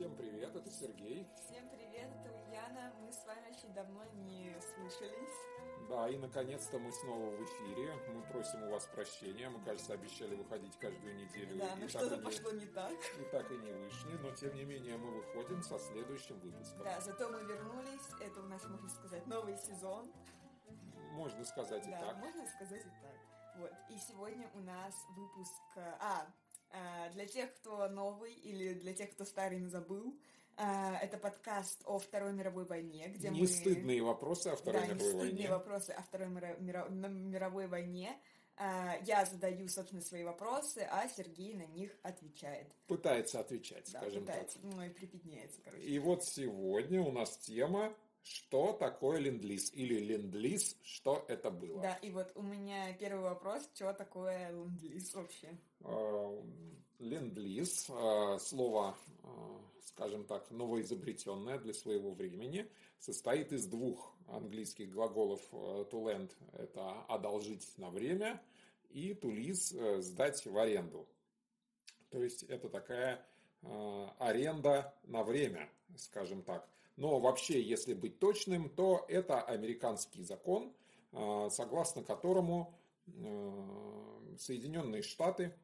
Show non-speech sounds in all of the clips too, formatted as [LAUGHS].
Всем привет, это Сергей. Всем привет, это Ульяна. Мы с вами очень давно не слышались. Да, и наконец-то мы снова в эфире. Мы просим у вас прощения. Мы, кажется, обещали выходить каждую неделю. Да, и но что-то и не- пошло не так. И так и не вышли, но тем не менее мы выходим со следующим выпуском. Да, зато мы вернулись. Это у нас, можно сказать, новый сезон. Можно сказать и Да, так. можно сказать и так. Вот. И сегодня у нас выпуск... А, для тех, кто новый или для тех, кто старый, но забыл, э, это подкаст о Второй мировой войне, где Не мы... стыдные вопросы о Второй да, не мировой стыдные войне. вопросы о Второй мировой войне. А, Я задаю, собственно, свои вопросы, а Сергей на них отвечает. Пытается отвечать, Да, скажем пытается. Ну и припятняется, так. короче. И вот сегодня у нас тема «Что такое ленд-лиз?» или «Ленд-лиз. Что это было?» Да, и вот у меня первый вопрос, что такое ленд-лиз вообще? Э, Ленд-лиз, э, слово, э, скажем так, новоизобретенное для своего времени, состоит из двух английских глаголов э, to lend – это одолжить на время, и to lease – сдать в аренду. То есть это такая аренда на время, скажем так. Но вообще, если быть точным, то это американский закон, э, согласно которому э, Соединенные Штаты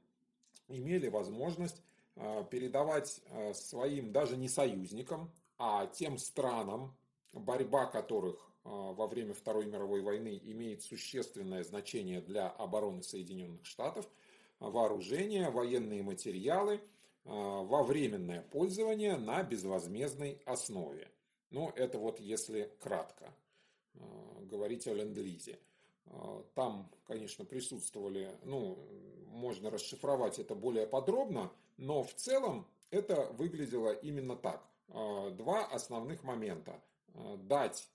имели возможность э, передавать э, своим даже не союзникам, а тем странам, борьба которых во время Второй мировой войны имеет существенное значение для обороны Соединенных Штатов, вооружение, военные материалы во временное пользование на безвозмездной основе. Ну, это вот если кратко э, говорить о ленд-лизе. Э, Там, конечно, присутствовали, ну, можно расшифровать это более подробно, но в целом это выглядело именно так. Э, Два основных момента. Дать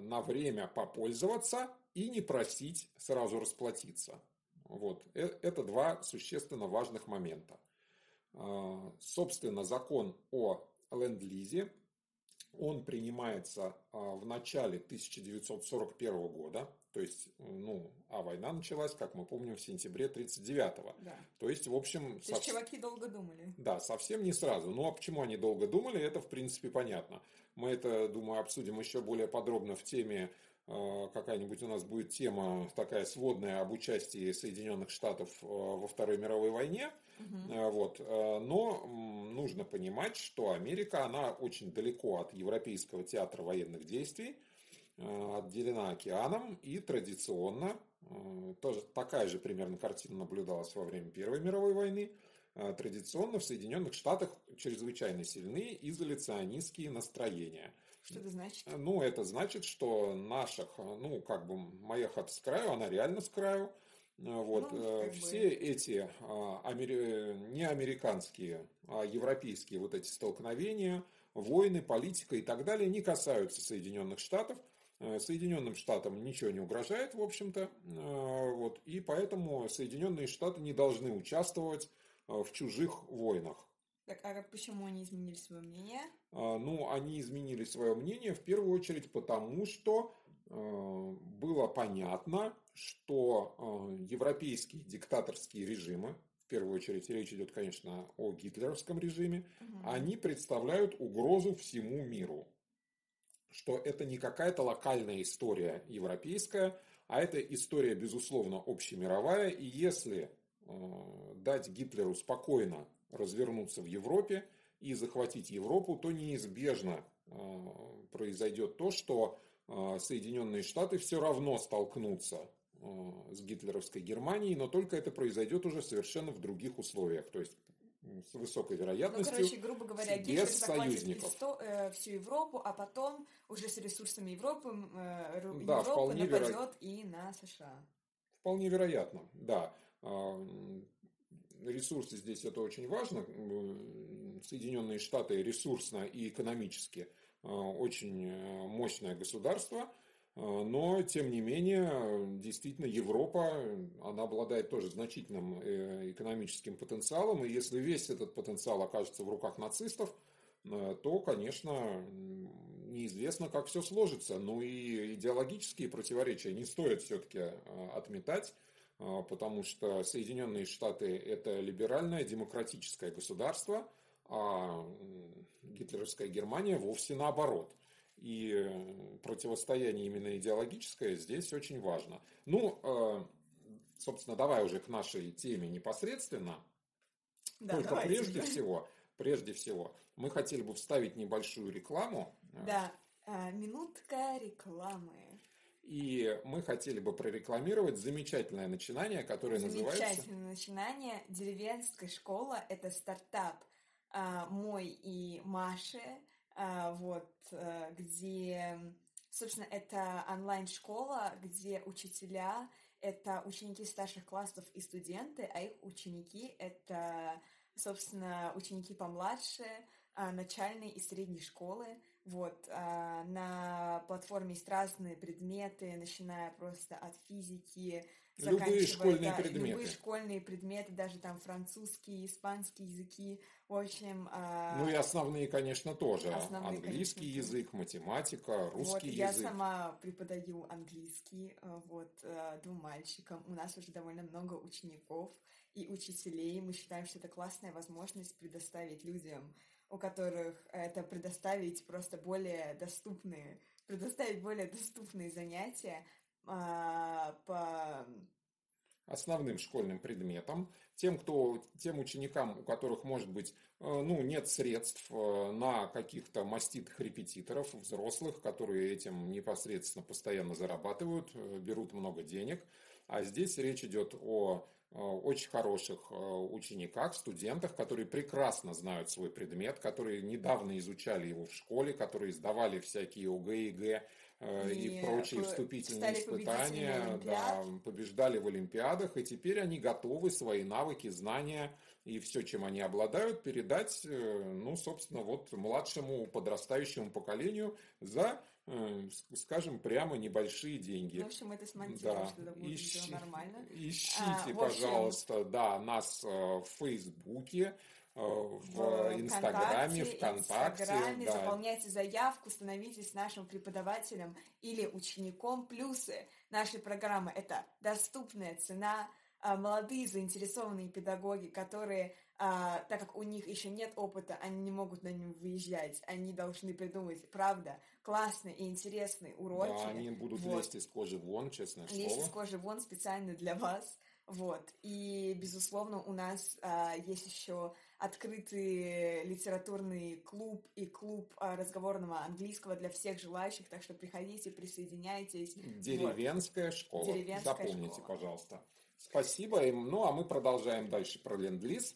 на время попользоваться и не просить сразу расплатиться. Вот. Это два существенно важных момента. Собственно, закон о ленд-лизе, он принимается а, в начале 1941 года, то есть, ну, а война началась, как мы помним, в сентябре 1939. Да. То есть, в общем, То есть чуваки долго думали. да, совсем не сразу. Ну, а почему они долго думали, это, в принципе, понятно. Мы это, думаю, обсудим еще более подробно в теме, какая-нибудь у нас будет тема такая сводная об участии Соединенных Штатов э, во Второй мировой войне. Э, Вот. э, Но нужно понимать, что Америка, она очень далеко от Европейского театра военных действий, э, отделена океаном, и традиционно, э, тоже такая же примерно картина наблюдалась во время Первой мировой войны, э, традиционно в Соединенных Штатах чрезвычайно сильны изоляционистские настроения. Что это значит? Ну, это значит, что наших, ну, как бы, моя хата с краю, она реально с краю. Э, Вот, Ну, э, как бы. все эти а, амери- не американские, а европейские вот эти столкновения, войны, политика и так далее не касаются Соединенных Штатов. Э, Соединенным Штатам ничего не угрожает, в общем-то. Э, Вот, и поэтому Соединенные Штаты не должны участвовать э, в чужих войнах. Так, а как- почему они изменили свое мнение? А, Ну, они изменили свое мнение в первую очередь потому, что э, было понятно, что э, европейские диктаторские режимы, в первую очередь речь идет, конечно, о гитлеровском режиме, они представляют угрозу всему миру. Что это не какая-то локальная история европейская, а это история, безусловно, общемировая. И если э, дать Гитлеру спокойно развернуться в Европе и захватить Европу, то неизбежно э, произойдет то, что э, Соединенные Штаты все равно столкнутся э, с гитлеровской Германией, но только это произойдет уже совершенно в других условиях, то есть с высокой Ну, вероятностью. короче, грубо говоря, Гитлер захватит исто- э, всю Европу, а потом уже с ресурсами Европы э, Да, Европа нападет веро- и на США. Вполне вероятно, да. Ресурсы здесь это очень важно. Соединенные Штаты ресурсно и экономически а, очень э, мощное государство, а, но тем не менее, действительно, Европа, она обладает тоже значительным э, экономическим потенциалом, и если весь этот потенциал окажется в руках нацистов, э, то, конечно, неизвестно, как все сложится. Ну и идеологические противоречия не стоит все-таки отметать, потому что Соединенные Штаты – это либеральное демократическое государство, а гитлеровская Германия вовсе наоборот. И противостояние именно идеологическое здесь очень важно. Ну, э, собственно, давай уже к нашей теме непосредственно. Да, Только давайте. прежде [LAUGHS] всего, прежде всего, мы хотели бы вставить небольшую рекламу. Да, а, минутка рекламы. И мы хотели бы прорекламировать замечательное начинание, которое замечательное называется... Замечательное начинание. Деревенская школа – это стартап а, мой и Маши, а, вот, а, где, собственно, это онлайн-школа, где учителя – это ученики старших классов и студенты, а их ученики – это, собственно, ученики помладше, а, начальной и средней школы – вот, а, на платформе есть разные предметы, начиная просто от физики, любые школьные да, предметы. Любые школьные предметы, даже там французский, испанский языки, в общем... А... Ну и основные, конечно, тоже. Основные, английский конечно, язык, математика, русский вот, язык. Я сама преподаю английский а, вот двум мальчикам. У нас уже довольно много учеников и учителей. Мы считаем, что это классная возможность предоставить людям у которых это предоставить просто более доступные, предоставить более доступные занятия а, по основным школьным предметам, тем, кто, тем ученикам, у которых, может быть, э, ну, нет средств э, на каких-то маститых репетиторов, взрослых, которые этим непосредственно постоянно зарабатывают, э, берут много денег. А здесь речь идет о очень хороших э, учениках, студентах, которые прекрасно знают свой предмет, которые недавно изучали его в школе, которые сдавали всякие ОГЭ, ЕГЭ э, и, и прочие вступительные испытания, да, побеждали в Олимпиадах, и теперь они готовы свои навыки, знания и все, чем они обладают, передать, ну, собственно, вот младшему подрастающему поколению за Э, скажем, прямо небольшие деньги. В общем, это смонтируем, да. что будет Ищи, нормально. Ищите, а, пожалуйста, да, нас э, в Фейсбуке, э, в, Инстаграме, ВКонтакте. Инстаграме, да. заполняйте заявку, становитесь нашим преподавателем или учеником. Плюсы нашей программы – это доступная цена, а, молодые заинтересованные педагоги, которые а, так как у них еще нет опыта, они не могут на нем выезжать, они должны придумать, правда, классные и интересные уроки. Да, они будут вот. лезть из кожи вон, честное лезть слово. Лезть из кожи вон специально для вас. Вот. И, безусловно, у нас а, есть еще открытый литературный клуб и клуб а, разговорного английского для всех желающих, так что приходите, присоединяйтесь. Деревенская вот. школа. Деревенская Запомните, школа. пожалуйста. Спасибо им. Ну, а мы продолжаем дальше про ленд-лиз.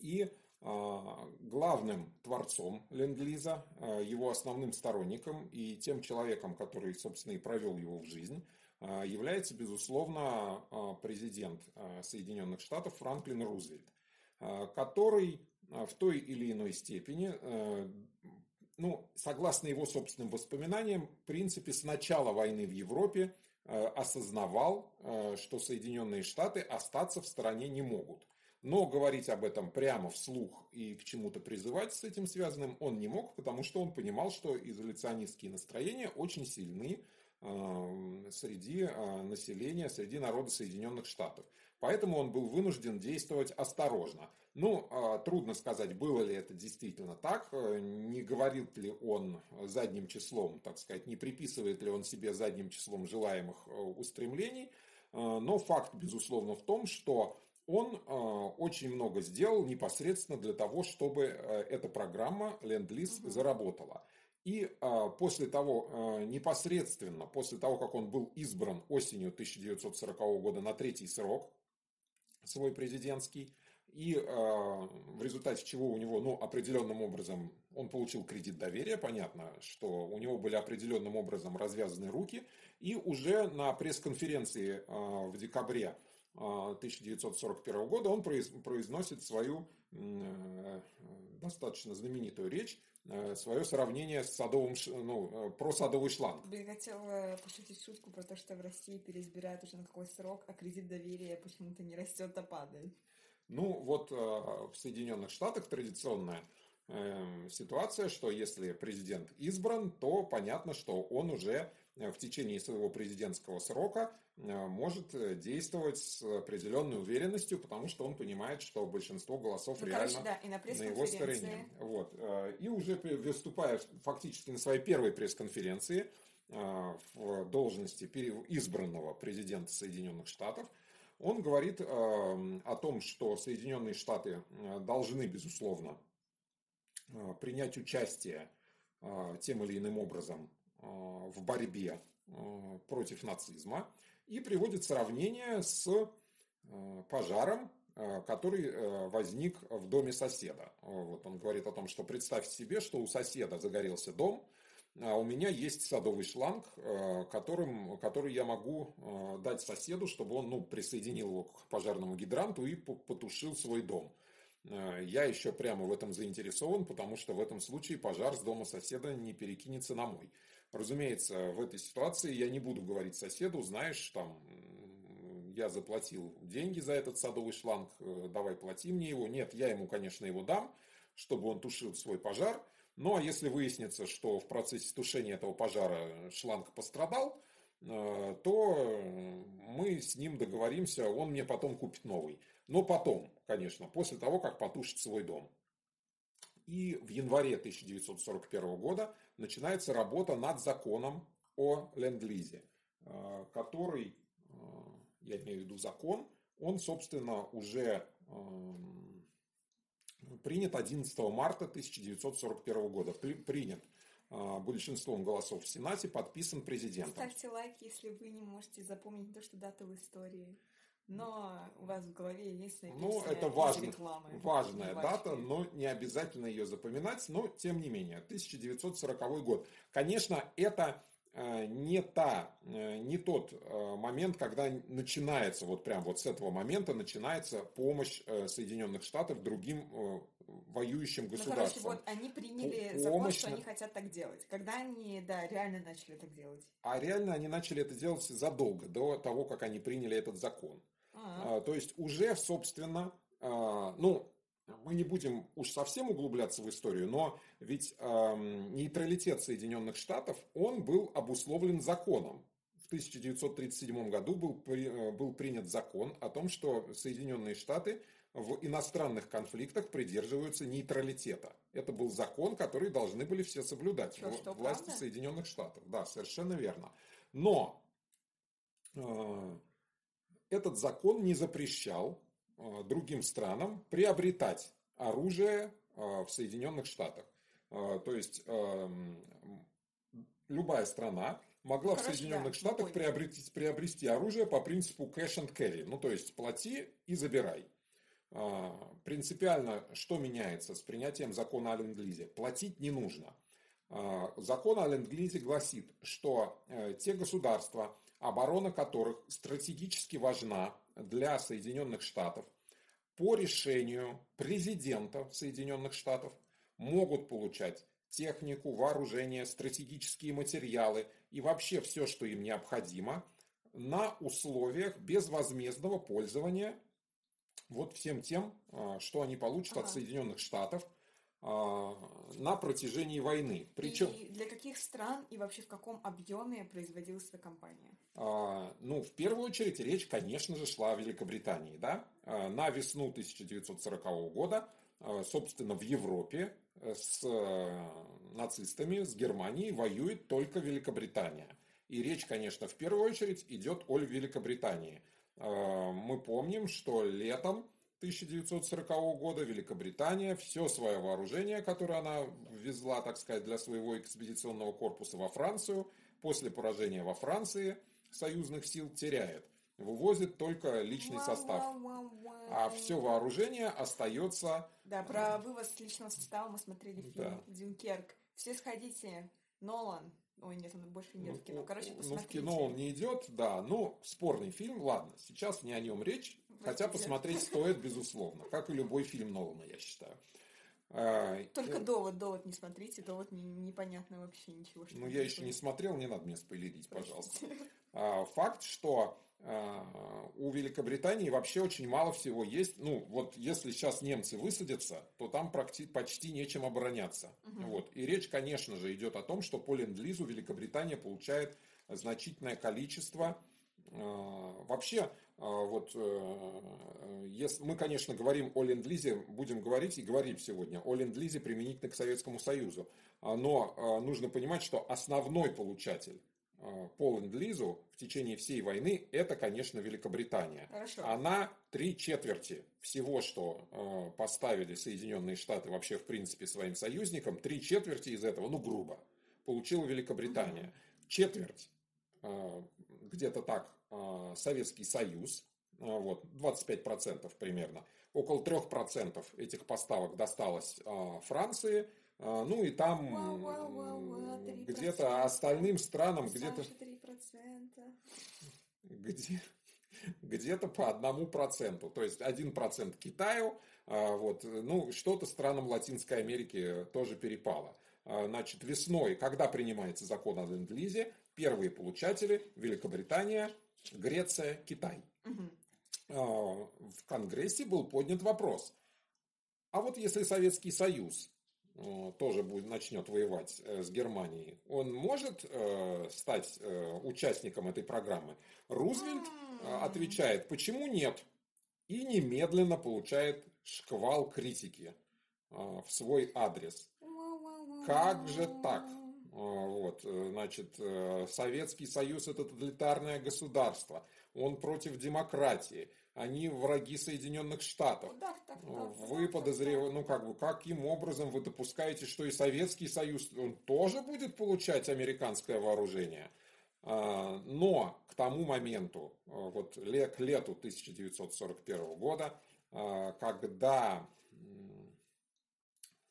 И а, главным творцом Ленд-Лиза, а, его основным сторонником и тем человеком, который, собственно, и провел его в жизнь, а, является, безусловно, президент Соединенных Штатов Франклин Рузвельт, который в той или иной степени, ну, согласно его собственным воспоминаниям, в принципе, с начала войны в Европе осознавал, что Соединенные Штаты остаться в стороне не могут. Но говорить об этом прямо вслух и к чему-то призывать с этим связанным он не мог, потому что он понимал, что изоляционистские настроения очень сильны э, среди э, населения, среди народа Соединенных Штатов. Поэтому он был вынужден действовать осторожно. Ну, э, трудно сказать, было ли это действительно так, не говорит ли он задним числом, так сказать, не приписывает ли он себе задним числом желаемых устремлений, но факт, безусловно, в том, что он э, очень много сделал непосредственно для того, чтобы э, эта программа Ленд-Лиз угу. заработала. И э, после того, э, непосредственно после того, как он был избран осенью 1940 года на третий срок, свой президентский, и э, в результате чего у него, ну, определенным образом, он получил кредит доверия, понятно, что у него были определенным образом развязаны руки, и уже на пресс-конференции э, в декабре 1941 а, года он произносит свою э, достаточно знаменитую речь, э, свое сравнение с садовым, ну, э, про садовый шланг. Я хотела пошутить шутку про то, что в России переизбирают уже на какой срок, а кредит доверия почему-то не растет, а падает. Ну, вот в Соединенных Штатах традиционная ситуация, что если президент избран, то понятно, что он уже в течение своего президентского срока может действовать с определенной уверенностью, потому что он понимает, что большинство голосов Ну, реально короче, да, и на на его стороне. Вот. э, И уже выступая фактически на своей первой пресс-конференции э, в должности избранного президента Соединенных Штатов, он говорит э, о том, что Соединенные Штаты э, должны, безусловно, э, принять участие э, тем или иным образом э, в борьбе э, против нацизма и приводит сравнение с э, пожаром, который возник в доме соседа. Вот он говорит о том, что представьте себе, что у соседа загорелся дом, а у меня есть садовый шланг, которым, который я могу дать соседу, чтобы он ну, присоединил его к пожарному гидранту и по- потушил свой дом. Я еще прямо в этом заинтересован, потому что в этом случае пожар с дома соседа не перекинется на мой. Разумеется, в этой ситуации я не буду говорить соседу, знаешь, там, я заплатил деньги за этот садовый шланг, э, давай плати мне его. Нет, я ему, конечно, его дам, чтобы он тушил свой пожар. Ну, а если выяснится, что в процессе тушения этого пожара шланг пострадал, э, то мы с ним договоримся, он мне потом купит новый. Но потом, конечно, после того, как потушит свой дом. И в январе 1941 года начинается работа над законом о ленд-лизе, э, который, э, я имею в виду закон, он, собственно, уже эм, принят 11 марта 1941 года. При- Принят э, большинством голосов в Сенате, подписан президентом. Ставьте лайк, если вы не можете запомнить то, что дата в истории. Но у вас в голове есть Ну, это важно, рекламы. важная Не дата, но не обязательно ее запоминать, но тем не менее, 1940 год. Конечно, это э, не, та, э, не тот э, момент, когда начинается, вот прям вот с этого момента начинается помощь Соединенных Штатов другим воюющим Ну, короче, государствам. вот они приняли По- закон, помощь что они хотят так делать. Когда они, да, реально начали так делать? А реально они начали это делать задолго до того, как они приняли этот закон. А, А, То есть уже, собственно, а, ну, мы не будем уж совсем углубляться в историю, но ведь ам, нейтралитет Соединенных Штатов, он был обусловлен законом. В 1937 году был, при- э, был принят закон о том, что Соединенные Штаты в иностранных конфликтах придерживаются нейтралитета. Это был закон, который должны были все соблюдать. Вла- что, власти правда? Соединенных Штатов. Да, совершенно верно. Но э, этот закон не запрещал э, другим странам приобретать оружие э, в Соединенных Штатах. Э, То есть любая страна могла в Короче, Соединенных да, Штатах мы поняли. приобрести, приобрести оружие по принципу cash and carry. Ну, то есть плати и забирай. Принципиально что меняется с принятием закона о ленд-лизе? Платить не нужно. А, Закон о ленд-лизе гласит, что э, те государства, оборона которых стратегически важна для Соединенных Штатов, по решению президента Соединенных Штатов могут получать технику, вооружение, стратегические материалы и вообще все, что им необходимо, на условиях безвозмездного пользования вот всем тем, а, что они получат от Ага. Соединенных Штатов на протяжении войны. Причем, И для каких стран и вообще в каком объеме производилась эта компания? А, Ну, в первую очередь, речь, конечно же, шла о Великобритании. Да? А, На весну 1940 года, а, собственно, в Европе э, с э, нацистами, с Германией воюет только Великобритания. И речь, конечно, в первую очередь идет о Великобритании. А, Мы помним, что летом 1940 года Великобритания все свое вооружение, которое она ввезла, так сказать, для своего экспедиционного корпуса во Францию, после поражения во Франции союзных сил теряет. Вывозит только личный состав. А все вооружение остается Да, про вывоз личного состава мы смотрели фильм Да. «Дюнкерк». Все сходите. Нолан. Ой, нет, он больше не в кино. Короче, ну, посмотрите. в кино он не идет, да. Ну, спорный фильм, ладно. Сейчас не о нем речь. Хотя посмотреть стоит, безусловно. Как и любой фильм Нолана, я считаю. А, Только э, довод, довод не смотрите, довод не- непонятно вообще ничего. что Ну, я еще не смотрел, не надо мне спойлерить, пожалуйста. [LAUGHS] А, Факт, что а, у Великобритании вообще очень мало всего есть. Ну, вот если сейчас немцы высадятся, то там почти, почти нечем обороняться. Угу. Вот. И речь, конечно же, идет о том, что по ленд-лизу Великобритания получает значительное количество вообще, а, вот, э, если мы, конечно, говорим о ленд-лизе, будем говорить и говорим сегодня о ленд-лизе применительно к Советскому Союзу, но нужно понимать, что основной получатель по ленд-лизу в течение всей войны, это, конечно, Великобритания. Хорошо. Она три четверти всего, что поставили Соединенные Штаты вообще, в принципе, своим союзникам, три четверти из этого, ну, грубо, получила Великобритания. Угу. Четверть, где-то так, Советский Союз, вот, 25% примерно. Около 3% этих поставок досталось Франции – а, ну и там где-то остальным странам где-то... Где, где-то по одному проценту. То есть один процент Китаю, а, вот, ну, что-то странам Латинской Америки тоже перепало. А, значит, весной, когда принимается закон о ленд-лизе, первые получатели Великобритания, Греция, Китай. Угу. В Конгрессе был поднят вопрос. А вот если Советский Союз Э, тоже будет, начнет воевать э, с Германией, он может э, стать участником этой программы? Рузвельт отвечает, почему нет? И немедленно получает шквал критики в свой адрес. Как же так? Вот, значит, Советский Союз это тоталитарное государство. Он против демократии они враги Соединенных Штатов. Да, так, вы подозреваете, ну как бы, каким образом вы допускаете, что и Советский Союз он тоже будет получать американское вооружение? А, но к тому моменту, а, вот к лету 1941 года, а, когда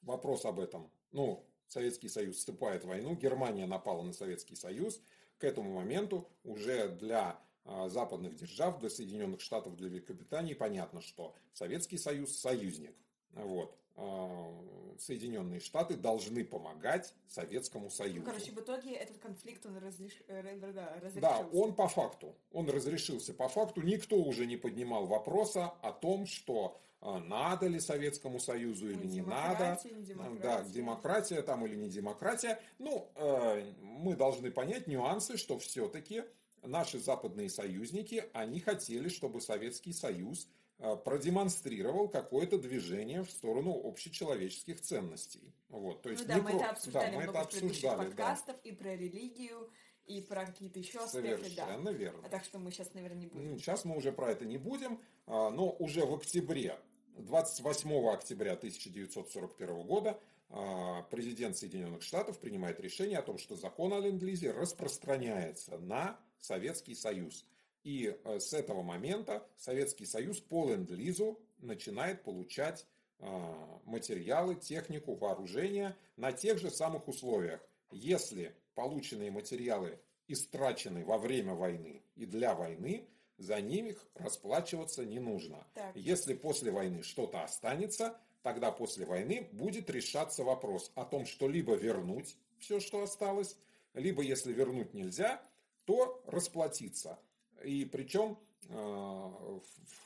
вопрос об этом, ну, Советский Союз вступает в войну, Германия напала на Советский Союз, к этому моменту уже для а, западных держав, для Соединенных Штатов, для Великобритании понятно, что Советский Союз союзник. Вот. А, Соединенные Штаты должны помогать Советскому Союзу. Короче, в итоге этот конфликт он разреш... Э, разрешился. Да, он по факту. Он разрешился по факту. Никто уже не поднимал вопроса о том, что надо ли Советскому Союзу или не, надо. Демократия. Да, демократия там или не демократия. Ну, э, мы должны понять нюансы, что все-таки наши западные союзники, они хотели, чтобы Советский Союз э, продемонстрировал какое-то движение в сторону общечеловеческих ценностей. Вот, то есть ну, да, мы про... это обсуждали да, мы это обсуждали, подкастов да. и про религию, и про какие-то еще аспекты. Совершенно да. верно. А так что мы сейчас, наверное, не будем. Сейчас мы уже про это не будем, а, но уже в октябре, 28 октября 1941 года а, президент Соединенных Штатов принимает решение о том, что закон о ленд-лизе распространяется на Советский Союз. И э, с этого момента Советский Союз по ленд-лизу начинает получать а, материалы, технику, вооружение на тех же самых условиях. Если полученные материалы истрачены во время войны и для войны, за ними расплачиваться не нужно. Так. Если после войны что-то останется, тогда после войны будет решаться вопрос о том, что либо вернуть все, что осталось, либо если вернуть нельзя, то расплатиться. И причем, э,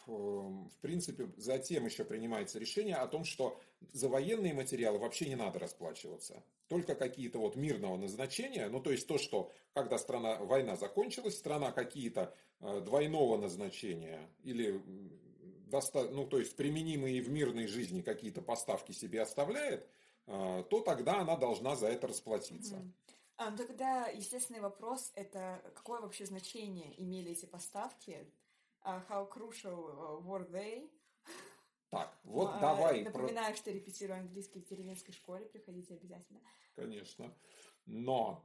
в принципе, затем еще принимается решение о том, что за военные материалы вообще не надо расплачиваться. Только какие-то вот мирного назначения, ну то есть то, что когда страна, война закончилась, страна какие-то э, двойного назначения или ну, то есть применимые в мирной жизни какие-то поставки себе оставляет, э, то тогда она должна за это расплатиться. А, ну тогда естественный вопрос это какое вообще значение имели эти поставки? Uh, how crucial were they? Так, вот uh, давай. Напоминаю, про... что репетирую английский в деревенской школе, приходите обязательно. Конечно. Но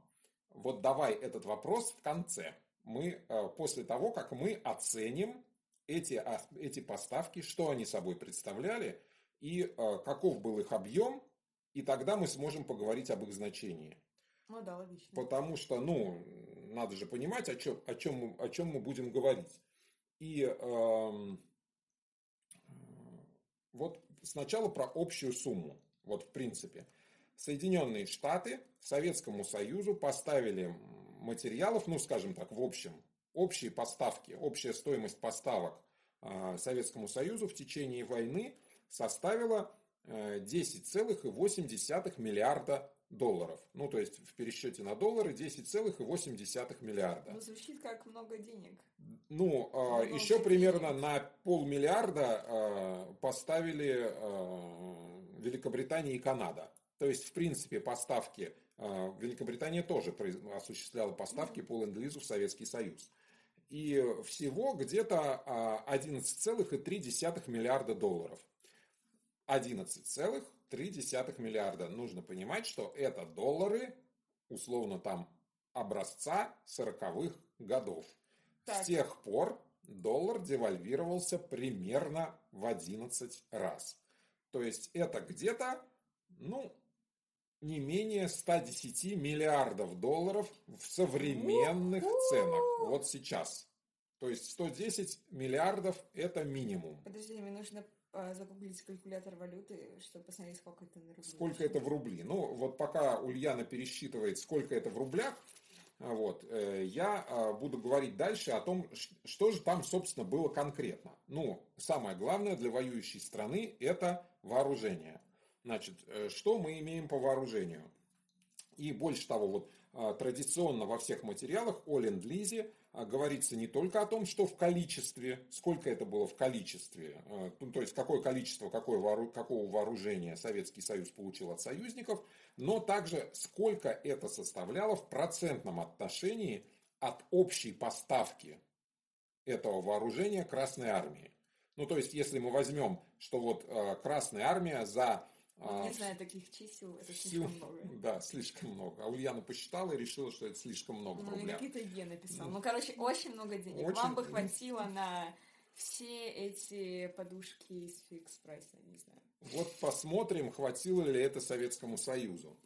вот давай этот вопрос в конце. Мы э, после того, как мы оценим эти, а, эти поставки, что они собой представляли и э, каков был их объем, и тогда мы сможем поговорить об их значении. Ну да, логично. Потому что, ну, надо же понимать, о чем, о чем, мы, о чем мы будем говорить. И э, вот сначала про общую сумму. Вот в принципе. Соединенные Штаты Советскому Союзу поставили материалов, ну, скажем так, в общем, общие поставки, общая стоимость поставок Советскому Союзу в течение войны составила 10,8 миллиарда долларов. Ну, то есть в пересчете на доллары 10,8 миллиарда. Ну, звучит как много денег. Ну, много еще денег. примерно на полмиллиарда поставили Великобритания и Канада. То есть, в принципе, поставки Великобритания тоже осуществляла поставки по ленд-лизу в Советский Союз. И всего где-то 11,3 миллиарда долларов. 11,3 миллиарда. Нужно понимать, что это доллары, условно там, образца 40-х годов. Так. С тех пор доллар девальвировался примерно в 11 раз. То есть это где-то, ну, не менее 110 миллиардов долларов в современных ценах. Вот сейчас. То есть 110 миллиардов это минимум. Подожди, мне нужно загуглить калькулятор валюты, чтобы посмотреть, сколько это на рубли. Сколько это в рубли. Ну, вот пока Ульяна пересчитывает, сколько это в рублях, а, вот, э, я а, буду говорить дальше о том, что же там, собственно, было конкретно. Ну, самое главное для воюющей страны – это вооружение. Значит, э, что мы имеем по вооружению? И больше того, вот традиционно во всех материалах о ленд-лизе а говорится не только о том, что в количестве, сколько это было в количестве, э, ну, то есть какое количество какое, какого вооружения Советский Союз получил от союзников, но также сколько это составляло в процентном отношении от общей поставки этого вооружения Красной Армии. Ну, то есть, если мы возьмем, что вот э, Красная Армия за а, не знаю таких чисел, это слишком много. [LAUGHS] Да, слишком много. А Ульяна посчитала и решила, что это слишком много ну, в рублях. Никита Е написал. Ну, короче, очень много денег. Очень... Вам бы хватило на все эти подушки из фикс прайса, не знаю. Вот посмотрим, хватило ли это Советскому Союзу.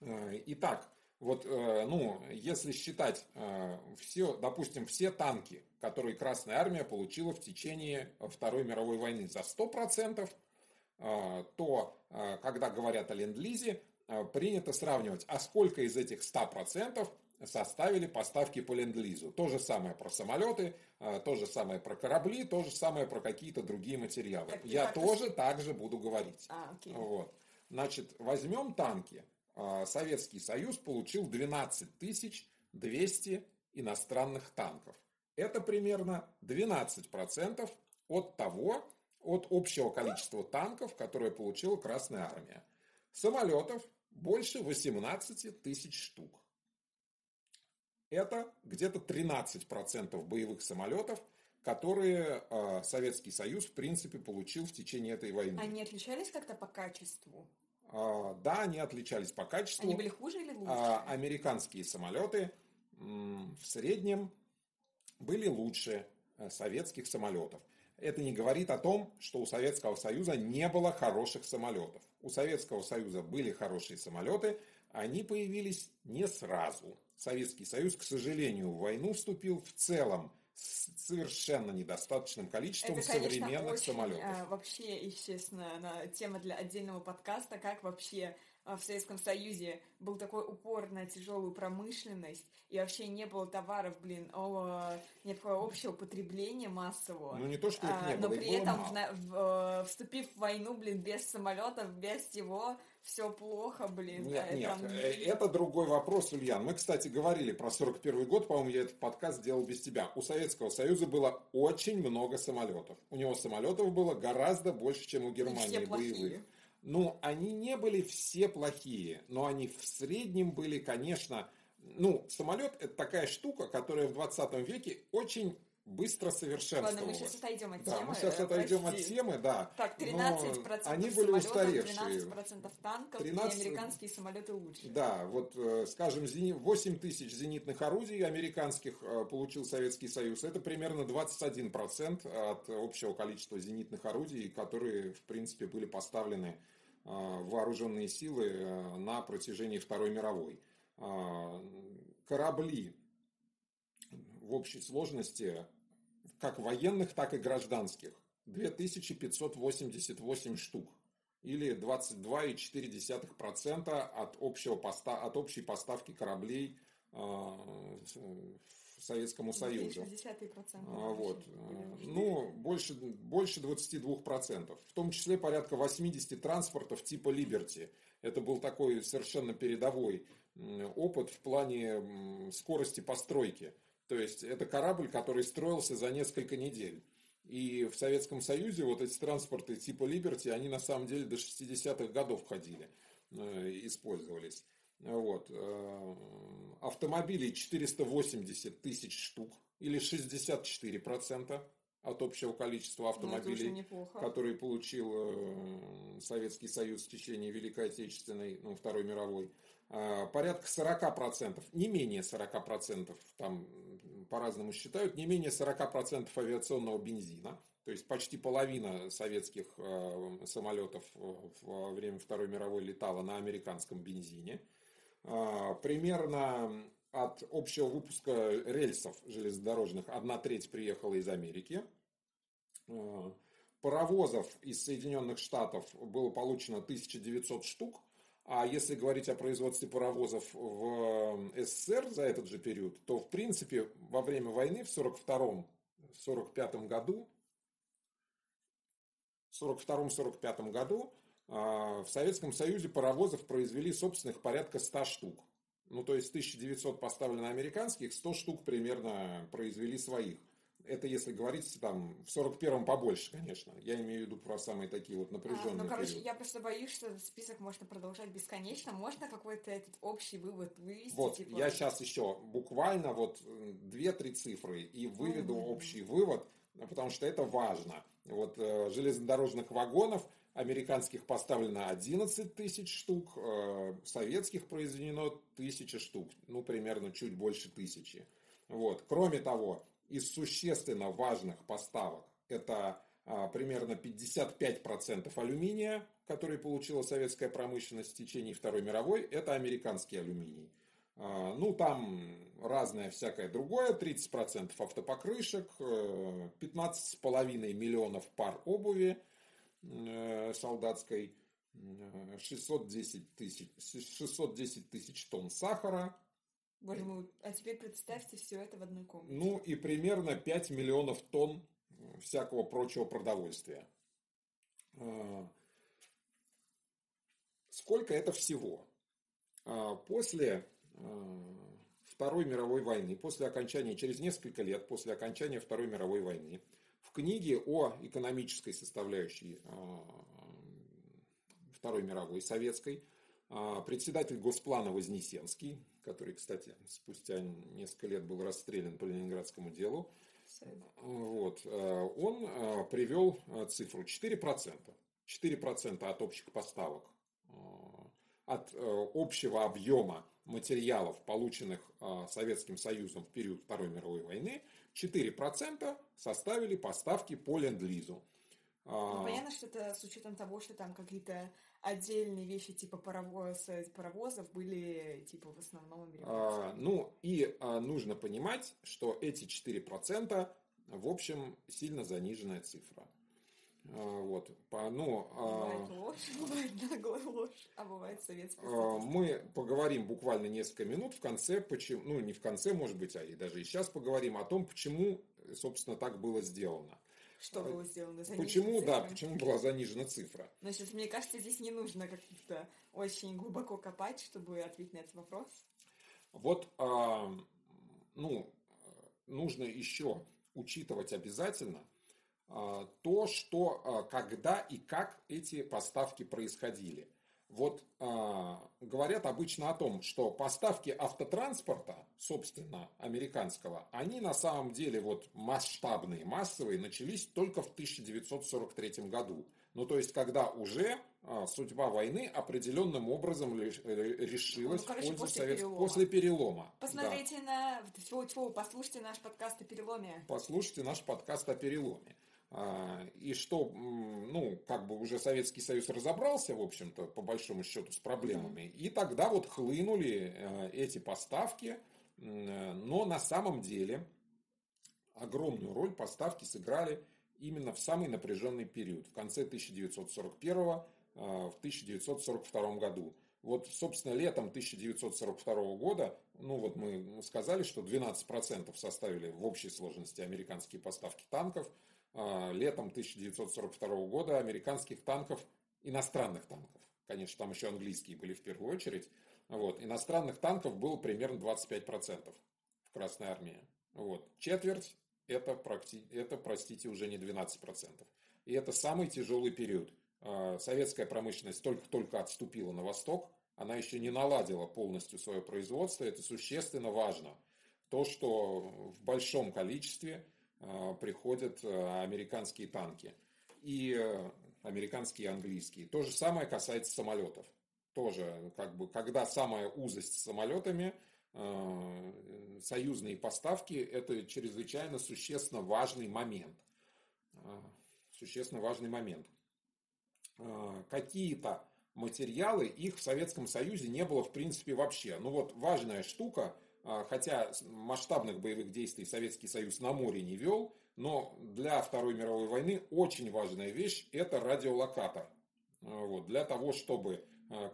Э, итак, вот, э, ну, если считать э, все, допустим, все танки, которые Красная Армия получила в течение Второй мировой войны за 100%, а, то, а, когда говорят о ленд-лизе, а, принято сравнивать, а сколько из этих 100% составили поставки по ленд-лизу. То же самое про самолеты, то же самое про корабли, то же самое про какие-то другие материалы. Так, Я так тоже ты... так же буду говорить. А, окей. Вот. Значит, возьмем танки. Советский Союз получил 12 200 иностранных танков. Это примерно 12% от того, от общего количества танков, которые получила Красная Армия. Самолетов больше 18 тысяч штук. Это где-то 13% боевых самолетов, которые э, Советский Союз, в принципе, получил в течение этой войны. Они отличались как-то по качеству? Э, да, они отличались по качеству. Они были хуже или лучше? Э, американские самолеты э, в среднем были лучше э, советских самолетов это не говорит о том, что у Советского Союза не было хороших самолетов. У Советского Союза были хорошие самолеты, они появились не сразу. Советский Союз, к сожалению, в войну вступил в целом с совершенно недостаточным количеством это, конечно, современных очень, самолетов. А, вообще, естественно, тема для отдельного подкаста, как вообще в Советском Союзе был такой упор на тяжелую промышленность, и вообще не было товаров, блин, о, никакого общего потребления массового. Ну, не то, что их не а, было, Но при этом, в, в, вступив в войну, блин, без самолетов, без всего, все плохо, блин. Нет, а, нет, там... Э, это другой вопрос, Ульян. Мы, кстати, говорили про 41 год, по-моему, я этот подкаст делал без тебя. У Советского Союза было очень много самолетов. У него самолетов было гораздо больше, чем у Германии боевых. Ну, они не были все плохие, но они в среднем были, конечно, ну, самолет это такая штука, которая в 20 веке очень быстро совершенствовалась. Ладно, мы сейчас отойдем от да, темы. мы сейчас отойдем от темы, да. Так, 13% они были устаревшие. 13% танков 13... и американские самолеты лучше. Да, вот, э, скажем, 8 тысяч зенитных орудий американских э, получил Советский Союз. Это примерно 21% от общего количества зенитных орудий, которые, в принципе, были поставлены вооруженные силы на протяжении Второй мировой. А, корабли в общей сложности, как военных, так и гражданских, 2588 штук или 22,4% от, общего поста, от общей поставки кораблей а, Советскому Союзу. 60% а, вот. Ну, больше, больше 22%. В том числе порядка 80 транспортов типа Liberty. Это был такой совершенно передовой опыт в плане скорости постройки. То есть это корабль, который строился за несколько недель. И в Советском Союзе вот эти транспорты типа Liberty, они на самом деле до 60-х годов ходили, э, использовались. Вот. Э, автомобилей 480 тысяч штук, или 64% от общего количества ну, автомобилей, которые получил э, Советский Союз в течение Великой Отечественной, ну, Второй мировой. Порядка 40%, не менее 40%, там по-разному считают, не менее 40% авиационного бензина. То есть почти половина советских э, самолетов во время Второй мировой летала на американском бензине. Э, примерно от общего выпуска рельсов железнодорожных одна треть приехала из Америки. Паровозов из Соединенных Штатов было получено 1900 штук. А если говорить о производстве паровозов в СССР за этот же период, то в принципе во время войны в 1942-1945 году, в 1942-1945 году а, в Советском Союзе паровозов произвели собственных порядка 100 штук. Ну, то есть 1900 поставлено американских, 100 штук примерно произвели своих. Это если говорить там в 41-м побольше, конечно. Я имею в виду про самые такие вот напряженные. А, ну, короче, периоды. я просто боюсь, что этот список можно продолжать бесконечно. Можно какой-то этот общий вывод вывести? Вот, типа... я сейчас еще буквально вот две-три цифры и выведу mm-hmm. общий вывод, потому что это важно. Вот э, железнодорожных вагонов американских поставлено 11 тысяч штук, э, советских произведено тысяча штук, ну, примерно чуть больше тысячи. Вот. Кроме того, из существенно важных поставок это а, примерно 55% алюминия, который получила советская промышленность в течение Второй мировой, это американский алюминий. А, ну, там разное всякое другое, 30% автопокрышек, 15,5 э, миллионов пар обуви солдатской, 610 тысяч, 610 тысяч тонн сахара, Боже мой, а теперь представьте все это в одной комнате. Ну и примерно 5 миллионов тонн всякого прочего продовольствия. Сколько это всего? После Второй мировой войны, после окончания, через несколько лет после окончания Второй мировой войны, в книге о экономической составляющей Второй мировой, советской, председатель Госплана Вознесенский, который, кстати, спустя несколько лет был расстрелян по Ленинградскому делу, вот, э, он э, привел э, цифру 4%. 4% от общих поставок, от общего объема материалов, полученных Советским Союзом в период Второй мировой войны, 4% составили поставки по ленд-лизу. Ну, понятно, что это с учетом того, что там какие-то отдельные вещи типа паровоз, паровозов были типа в основном А, ну и а, нужно понимать, что эти 4% в общем сильно заниженная цифра. А, вот, по, ну, бывает а, ложь, [LAUGHS] бывает наглая ложь, а бывает советская а, Мы поговорим буквально несколько минут в конце, почему, ну не в конце, может быть, а и даже и сейчас поговорим о том, почему, собственно, так было сделано. Что а было сделано? Занижена почему, цифра? да, почему была занижена цифра? Значит, мне кажется, здесь не нужно как-то очень глубоко копать, чтобы ответить на этот вопрос. Вот, а, ну, нужно еще учитывать обязательно то, что, а, когда и как эти поставки происходили. Вот э, говорят обычно о том, что поставки автотранспорта, собственно, американского, они на самом деле вот масштабные, массовые, начались только в 1943 году. Ну, то есть, когда уже судьба войны определенным образом э, решилась ну, короче, в пользу после перелома. после перелома. Посмотрите да. на... Тьфу, тьфу, послушайте наш подкаст о переломе. Послушайте наш подкаст о переломе. А, и что, ну, как бы уже Советский Союз разобрался, в общем-то, по большому счету, с проблемами. И тогда вот хлынули э, эти поставки. Но на самом деле огромную роль поставки сыграли именно в самый напряженный период, в конце 1941 в 1942 году. Вот, собственно, летом 1942 года, ну вот мы сказали, что 12% составили в общей сложности американские поставки танков. А летом 1942 года американских танков, иностранных танков, конечно, там еще английские были в первую очередь, вот, иностранных танков было примерно 25% в Красной Армии. Вот. Четверть это, это, простите, уже не 12%. И это самый тяжелый период. А, советская промышленность только-только отступила на восток, она еще не наладила полностью свое производство, это существенно важно. То, что в большом количестве приходят а, американские танки и американские и английские. То же самое касается самолетов. Тоже, как бы, когда самая узость с самолетами, союзные поставки – это чрезвычайно существенно важный момент. Существенно важный момент. Э, какие-то материалы, их в Советском Союзе не было в принципе вообще. Ну вот важная штука, э, хотя масштабных боевых действий Советский Союз на море не вел, но для Второй мировой войны очень важная вещь – это радиолокатор. Э, вот, для того, чтобы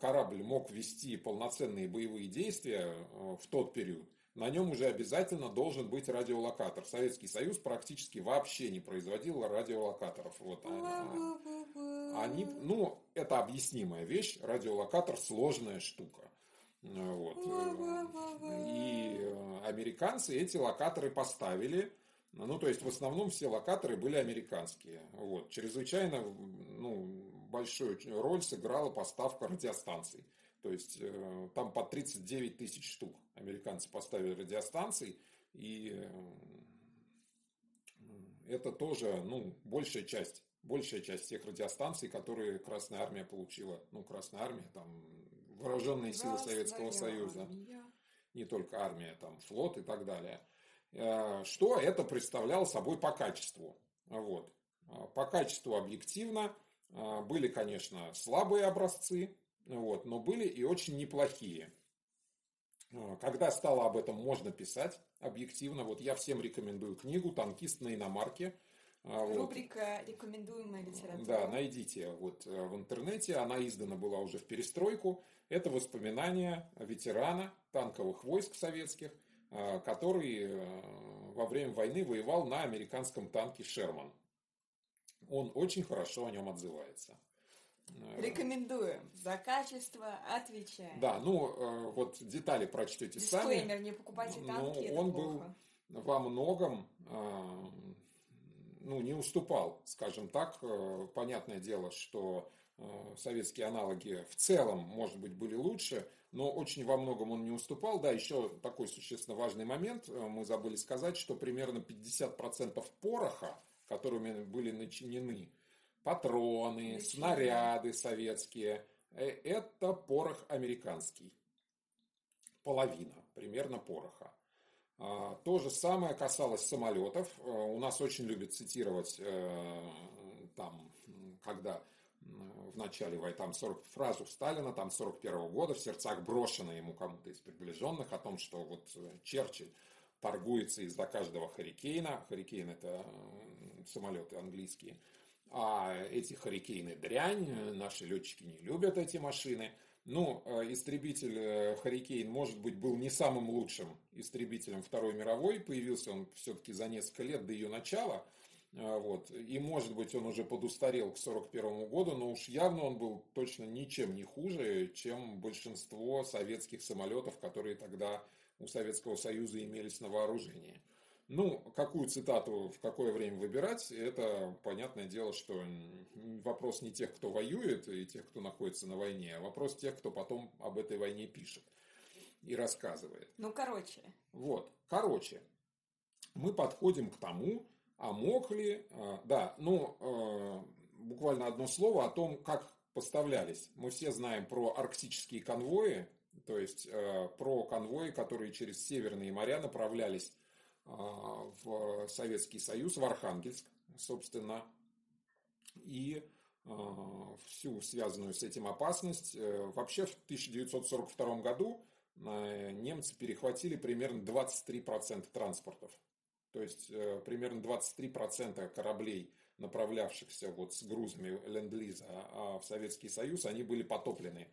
корабль мог вести полноценные боевые действия в тот период, на нем уже обязательно должен быть радиолокатор. Советский Союз практически вообще не производил радиолокаторов. Вот. Они, ну, это объяснимая вещь. Радиолокатор сложная штука. Вот. И американцы эти локаторы поставили. Ну, то есть, в основном все локаторы были американские. Вот. Чрезвычайно ну, большую роль сыграла поставка радиостанций. То есть э, там по 39 тысяч штук американцы поставили радиостанций. И э, это тоже ну, большая часть большая часть тех радиостанций, которые Красная Армия получила. Ну, Красная Армия, там, вооруженные силы Советского Союза. Армия. Не только армия, там, флот и так далее. Э, что это представляло собой по качеству? Вот. По качеству объективно были, конечно, слабые образцы, вот, но были и очень неплохие. Когда стало об этом можно писать объективно, вот я всем рекомендую книгу «Танкист на иномарке». А, вот. Рубрика «Рекомендуемая литература». Да, найдите вот э, в интернете, она издана была уже в перестройку. Это воспоминания ветерана танковых войск советских, а, который э, во время войны воевал на американском танке «Шерман». Он очень хорошо о нем отзывается. Рекомендуем. За качество отвечаем. Да, ну э, вот детали прочтете сами. Дисклеймер, не покупайте танки, ну, Он плохо. был во многом, э, ну, не уступал, скажем так. Э, понятное дело, что советские аналоги в целом, может быть, были лучше, но очень во многом он не уступал. Да, еще такой существенно важный момент, мы забыли сказать, что примерно 50% пороха, которыми были начинены патроны, Лично. снаряды советские. Э, это порох американский. Половина примерно пороха. А, то же самое касалось самолетов. Э, у нас очень любят цитировать э, там, когда в начале там 40, фразу Сталина, там 41 -го года, в сердцах брошена ему кому-то из приближенных о том, что вот Черчилль торгуется из-за каждого Харикейна. Харикейн это самолеты английские а эти Харикейны дрянь, наши летчики не любят эти машины. Ну, э, истребитель Харикейн, может быть, был не самым лучшим истребителем Второй мировой. Появился он все-таки за несколько лет до ее начала. Э, вот. И, может быть, он уже подустарел к 1941 году, но уж явно он был точно ничем не хуже, чем большинство советских самолетов, которые тогда у Советского Союза имелись на вооружении. Ну, какую цитату в какое время выбирать, это понятное дело, что вопрос не тех, кто воюет, и тех, кто находится на войне, а вопрос тех, кто потом об этой войне пишет и рассказывает. Ну, короче. Вот, короче, мы подходим к тому, а мог ли, а, да, ну, а, буквально одно слово о том, как поставлялись. Мы все знаем про арктические конвои, то есть а, про конвои, которые через северные моря направлялись а, в Советский Союз, в Архангельск, собственно, и а, всю связанную с этим опасность. Э, вообще в 1942 году э, немцы перехватили примерно 23% транспортов. То есть э, примерно 23% кораблей, направлявшихся вот с грузами ленд-лиза а, в Советский Союз, они были потоплены.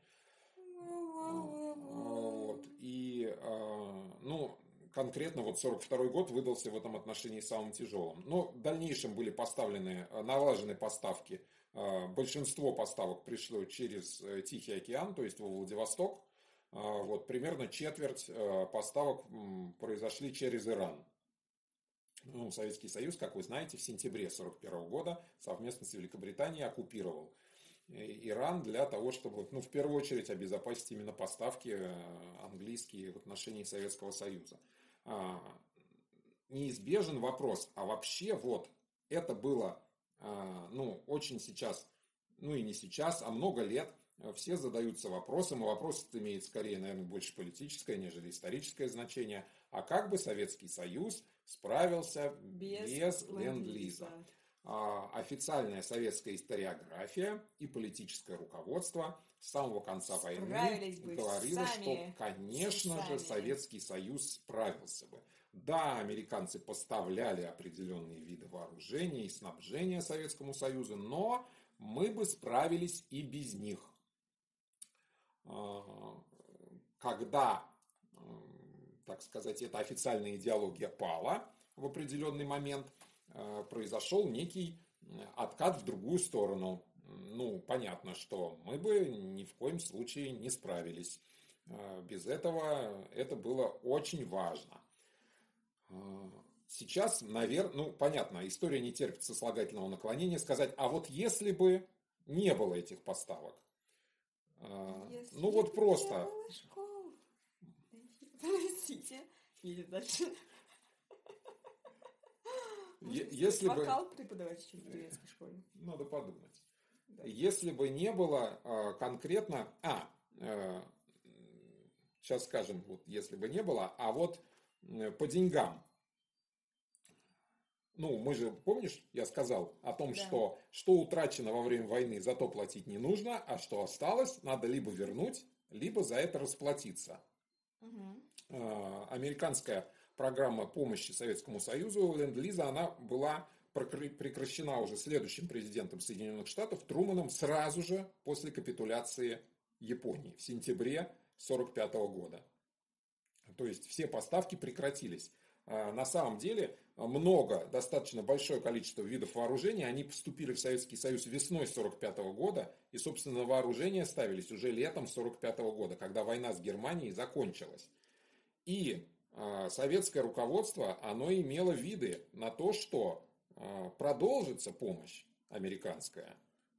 Ну, вот. И, ну, конкретно вот 42 год выдался в этом отношении самым тяжелым. Но в дальнейшем были поставлены, налажены поставки. Большинство поставок пришло через Тихий океан, то есть во Владивосток. Вот примерно четверть поставок произошли через Иран. Ну, Советский Союз, как вы знаете, в сентябре 1941 года совместно с Великобританией оккупировал Иран для того, чтобы, ну, в первую очередь, обезопасить именно поставки э, английские в отношении Советского Союза. А, неизбежен вопрос, а вообще вот это было, а, ну, очень сейчас, ну и не сейчас, а много лет все задаются вопросом, и вопрос имеет скорее, наверное, больше политическое, нежели историческое значение, а как бы Советский Союз справился без, без ленд-лиза? А, официальная советская историография и политическое руководство с самого конца войны говорило, что, конечно же, Советский Союз справился бы. Да, американцы поставляли определенные виды вооружения и снабжения Советскому Союзу, но мы бы справились и без них. А, когда, так сказать, эта официальная идеология пала в определенный момент – Э, произошел некий откат в другую сторону. Ну, понятно, что мы бы ни в коем случае не справились. Э, без этого это было очень важно. Э, сейчас, наверное, ну, понятно, история не терпит сослагательного наклонения сказать, а вот если бы не было этих поставок, если ну вот просто... [LAUGHS] Простите, едем дальше. Если бы... Вокал преподавать в турецкой школе. Надо подумать. Если бы не было а, конкретно... А, сейчас э, скажем, вот если бы не было, а вот по деньгам. Ну, мы же, помнишь, я сказал о том, да. что что утрачено во время войны, зато платить не нужно, а что осталось, надо либо вернуть, либо за это расплатиться. Угу. Американская программа помощи Советскому Союзу, Ленд-Лиза, она была прекращена уже следующим президентом Соединенных Штатов Труманом сразу же после капитуляции Японии в сентябре 1945 года. То есть все поставки прекратились. А, на самом деле много, достаточно большое количество видов вооружения, они поступили в Советский Союз весной 1945 года, и, собственно, вооружения ставились уже летом 1945 года, когда война с Германией закончилась. И а, советское руководство, оно имело виды на то, что продолжится помощь американская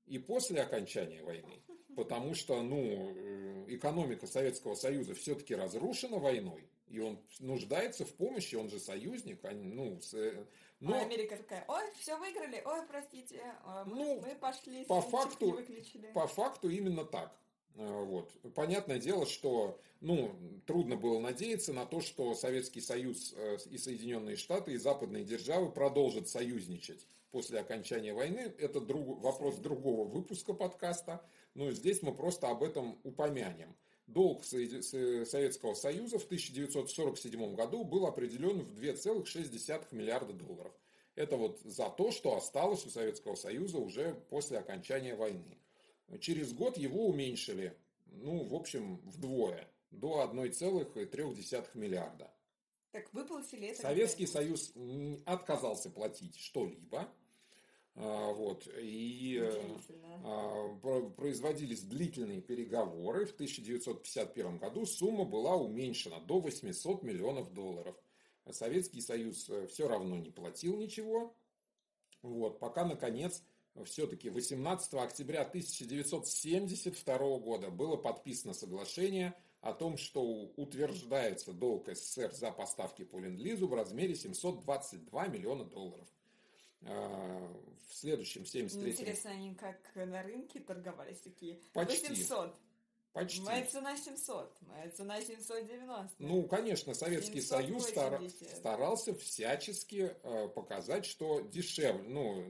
и после окончания войны. Потому что ну, э, экономика Советского Союза все-таки разрушена войной, и он нуждается в помощи, он же союзник. А, ну, с, э, но... А Америка такая, ой, все выиграли, ой, простите, мы, ну, мы пошли, по факту, по факту именно так. Э, вот. Понятное дело, что ну, трудно было надеяться на то, что Советский Союз э, и Соединенные Штаты и западные державы продолжат союзничать после окончания войны. Это друг, вопрос другого выпуска подкаста. Но здесь мы просто об этом упомянем. Долг Советского Союза в 1947 году был определен в 2,6 миллиарда долларов. Это вот за то, что осталось у Советского Союза уже после окончания войны. Через год его уменьшили, ну, в общем, вдвое, до 1,3 миллиарда. Так выплатили это? Советский Союз отказался платить что-либо. А, вот, и а, производились длительные переговоры. В 1951 году сумма была уменьшена до 800 миллионов долларов. Советский Союз э, все равно не платил ничего. Вот, пока, наконец, все-таки 18 октября 1972 года было подписано соглашение о том, что утверждается долг СССР за поставки по Ленд-Лизу в размере 722 миллиона долларов. А, в следующем 73 Интересно, они как на рынке торговались такие? Почти. 800. Почти. Моя цена 700, моя цена 790. Ну, конечно, Советский 780. Союз стар, старался всячески э, показать, что дешевле, ну,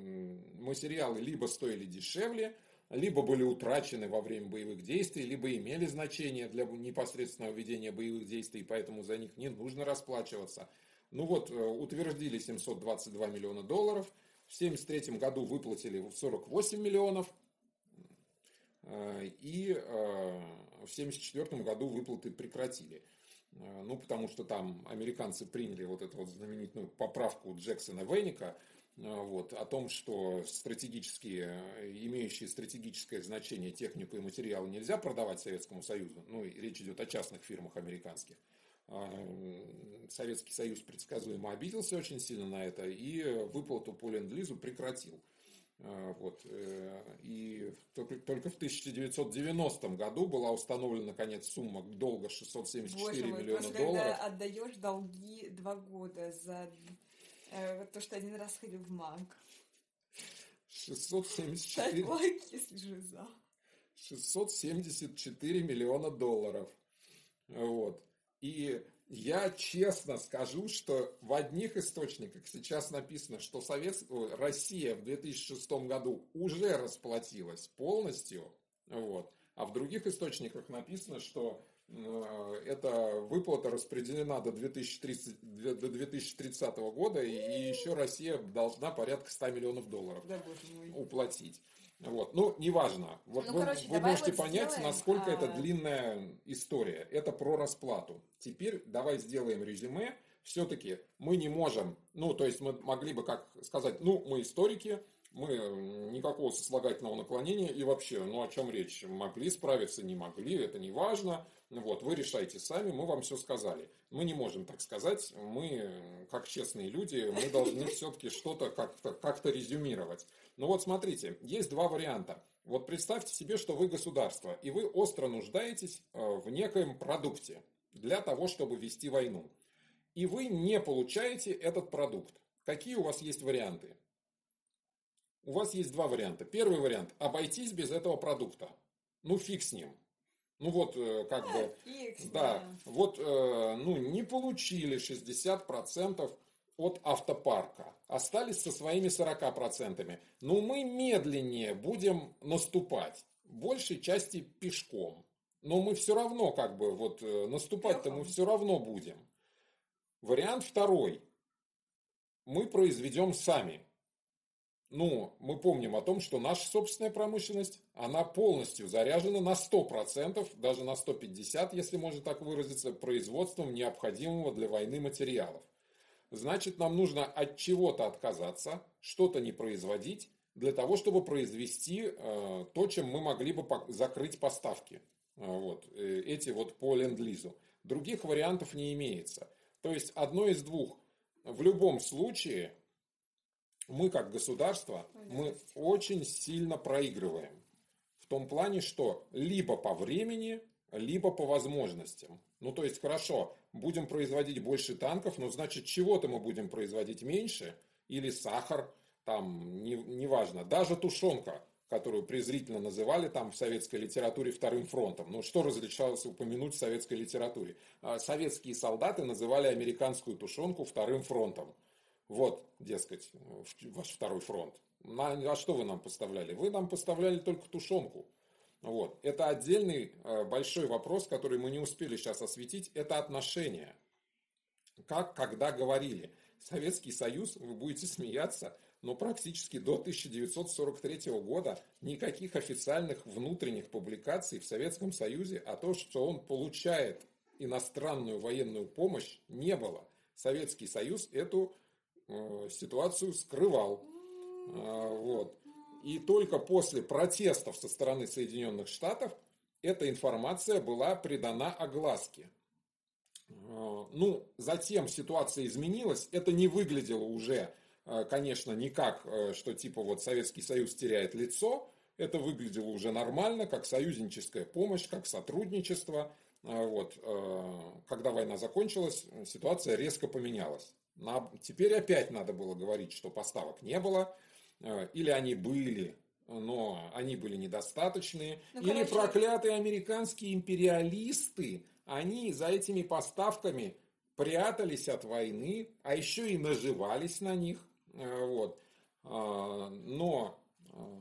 материалы либо стоили дешевле, либо были утрачены во время боевых действий, либо имели значение для непосредственного ведения боевых действий, поэтому за них не нужно расплачиваться. Ну вот, э, утвердили 722 миллиона долларов, в 1973 году выплатили 48 миллионов, и э, в 1974 году выплаты прекратили. ну, потому что там американцы приняли вот эту вот знаменитую поправку Джексона Веника, вот, о том, что стратегические, имеющие стратегическое значение технику и материалы нельзя продавать Советскому Союзу. Ну, и речь идет о частных фирмах американских. Советский Союз предсказуемо обиделся очень сильно на это и выплату по ленд-лизу прекратил. А, вот. Э, и только, в 1990 году была установлена, наконец, сумма долга 674 Боже мой, миллиона долларов. Когда отдаешь долги два года за э, то, что один раз ходил в МАГ. 674... лайк, если же за. 674 миллиона долларов. Вот. И я честно скажу, что в одних источниках сейчас написано, что Совет... Россия в 2006 году уже расплатилась полностью, вот, а в других источниках написано, что э, эта выплата распределена до 2030, до 2030 года, и еще Россия должна порядка 100 миллионов долларов да, уплатить. Вот. Ну, неважно. Вот ну, вы, короче, вы можете вот понять, сделаем, насколько а... это длинная история. Это про расплату. Теперь давай сделаем резюме. Все-таки мы не можем, ну, то есть мы могли бы как сказать, ну, мы историки, мы никакого сослагательного наклонения и вообще, ну о чем речь? Могли справиться, не могли, это не важно. Вот, вы решайте сами, мы вам все сказали. Мы не можем так сказать, мы, как честные люди, мы должны [LAUGHS] все-таки что-то как-то как резюмировать. Ну вот смотрите, есть два варианта. Вот представьте себе, что вы государство, и вы остро нуждаетесь э, в некоем продукте для того, чтобы вести войну. И вы не получаете этот продукт. Какие у вас есть варианты? У вас есть два варианта. Первый вариант – обойтись без этого продукта. Ну, фиг с ним. Ну вот, э, как бы, да, да, вот, э, ну, не получили 60% от автопарка. Остались со своими 40%. Но мы медленнее будем наступать. Большей части пешком. Но мы все равно, как бы, вот, э, наступать-то мы все равно будем. Вариант второй. Мы произведем сами. Ну, мы помним о том, что наша собственная промышленность, она полностью заряжена на 100%, даже на 150%, если можно так выразиться, производством необходимого для войны материалов. Значит, нам нужно от чего-то отказаться, что-то не производить, для того, чтобы произвести э, то, чем мы могли бы по- закрыть поставки. Э, вот, э, эти вот по ленд-лизу. Других вариантов не имеется. То есть одно из двух. В любом случае мы как государство, мы очень сильно проигрываем. В том плане, что либо по времени, либо по возможностям. Ну, то есть, хорошо, будем производить больше танков, но значит, чего-то мы будем производить меньше, или сахар, там, не, неважно, даже тушенка, которую презрительно называли там в советской литературе вторым фронтом. Ну, что разрешалось упомянуть в советской литературе? А, советские солдаты называли американскую тушенку вторым фронтом. Вот, дескать, ваш второй фронт. На, а что вы нам поставляли? Вы нам поставляли только тушенку. Вот. Это отдельный э, большой вопрос, который мы не успели сейчас осветить. Это отношения. Как, когда говорили. Советский Союз, вы будете смеяться, но практически до 1943 года никаких официальных внутренних публикаций в Советском Союзе о том, что он получает иностранную военную помощь, не было. Советский Союз эту Э, ситуацию скрывал. А, вот. И только после протестов со стороны Соединенных Штатов эта информация была придана огласке. А, ну, затем ситуация изменилась. Это не выглядело уже, э, конечно, никак, э, что типа вот Советский Союз теряет лицо. Это выглядело уже нормально, как союзническая помощь, как сотрудничество. А, вот. Когда война закончилась, ситуация резко поменялась. Теперь опять надо было говорить, что поставок не было, э, или они были, но они были недостаточные, ну, или короче... проклятые американские империалисты, они за этими поставками прятались от войны, а еще и наживались на них. Э, вот. А, но э,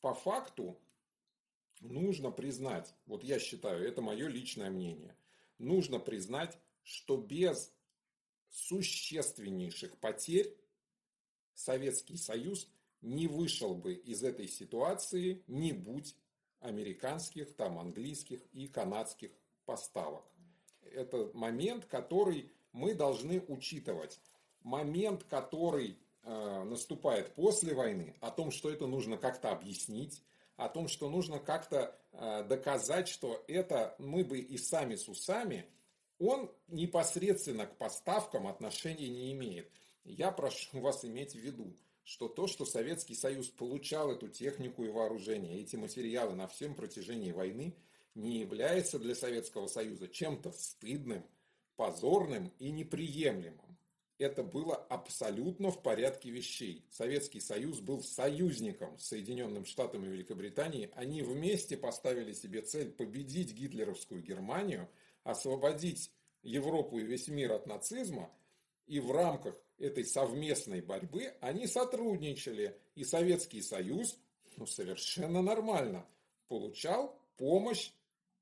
по факту нужно признать, вот я считаю, это мое личное мнение, нужно признать, что без существеннейших потерь Советский Союз не вышел бы из этой ситуации, не будь американских, там, английских и канадских поставок. Это момент, который мы должны учитывать. Момент, который э, наступает после войны, о том, что это нужно как-то объяснить, о том, что нужно как-то э, доказать, что это мы бы и сами с усами, он непосредственно к поставкам отношения не имеет. Я прошу вас иметь в виду, что то, что Советский Союз получал эту технику и вооружение, эти материалы на всем протяжении войны, не является для Советского Союза чем-то стыдным, позорным и неприемлемым. Это было абсолютно в порядке вещей. Советский Союз был союзником с Соединенным Штатами и Великобританией. Они вместе поставили себе цель победить гитлеровскую Германию, освободить Европу и весь мир от нацизма. И в рамках этой совместной борьбы они сотрудничали. И Советский Союз ну, совершенно нормально получал помощь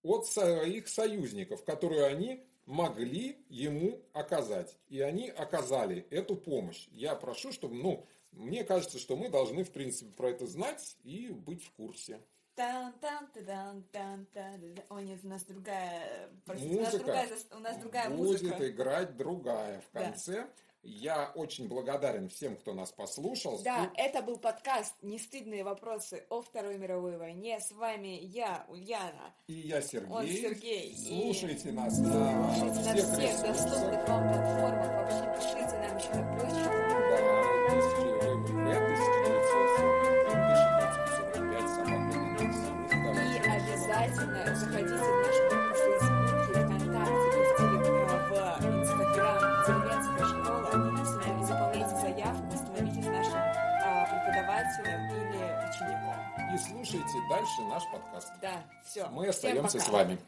от своих союзников, которую они могли ему оказать. И они оказали эту помощь. Я прошу, чтобы, ну, мне кажется, что мы должны, в принципе, про это знать и быть в курсе. Тан -тан -тан -тан -тан О, нет, у нас другая... Простите, музыка у нас другая, у нас другая будет музыка. играть другая в конце. Да. Я очень благодарен всем, кто нас послушал. Да, И... это был подкаст «Нестыдные вопросы о Второй мировой войне». С вами я, Ульяна. И я, Сергей. Он Сергей. Слушайте и... нас на Слушайте всех, на всех доступных вам платформах. Вообще пишите нам еще на почту. Да, дальше наш подкаст. Да, все. Мы остаемся с вами.